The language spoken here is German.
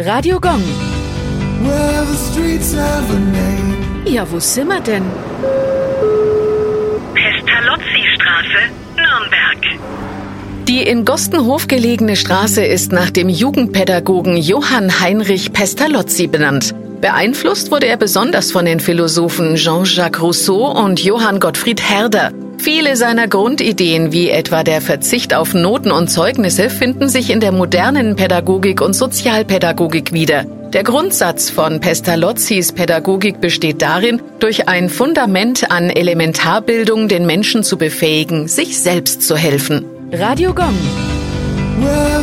Radio Gong. Well, the streets have a name. Ja, wo sind wir denn? Pestalozzi-Straße, Nürnberg. Die in Gostenhof gelegene Straße ist nach dem Jugendpädagogen Johann Heinrich Pestalozzi benannt. Beeinflusst wurde er besonders von den Philosophen Jean-Jacques Rousseau und Johann Gottfried Herder. Viele seiner Grundideen, wie etwa der Verzicht auf Noten und Zeugnisse, finden sich in der modernen Pädagogik und Sozialpädagogik wieder. Der Grundsatz von Pestalozzis Pädagogik besteht darin, durch ein Fundament an Elementarbildung den Menschen zu befähigen, sich selbst zu helfen. Radio Gong. Well,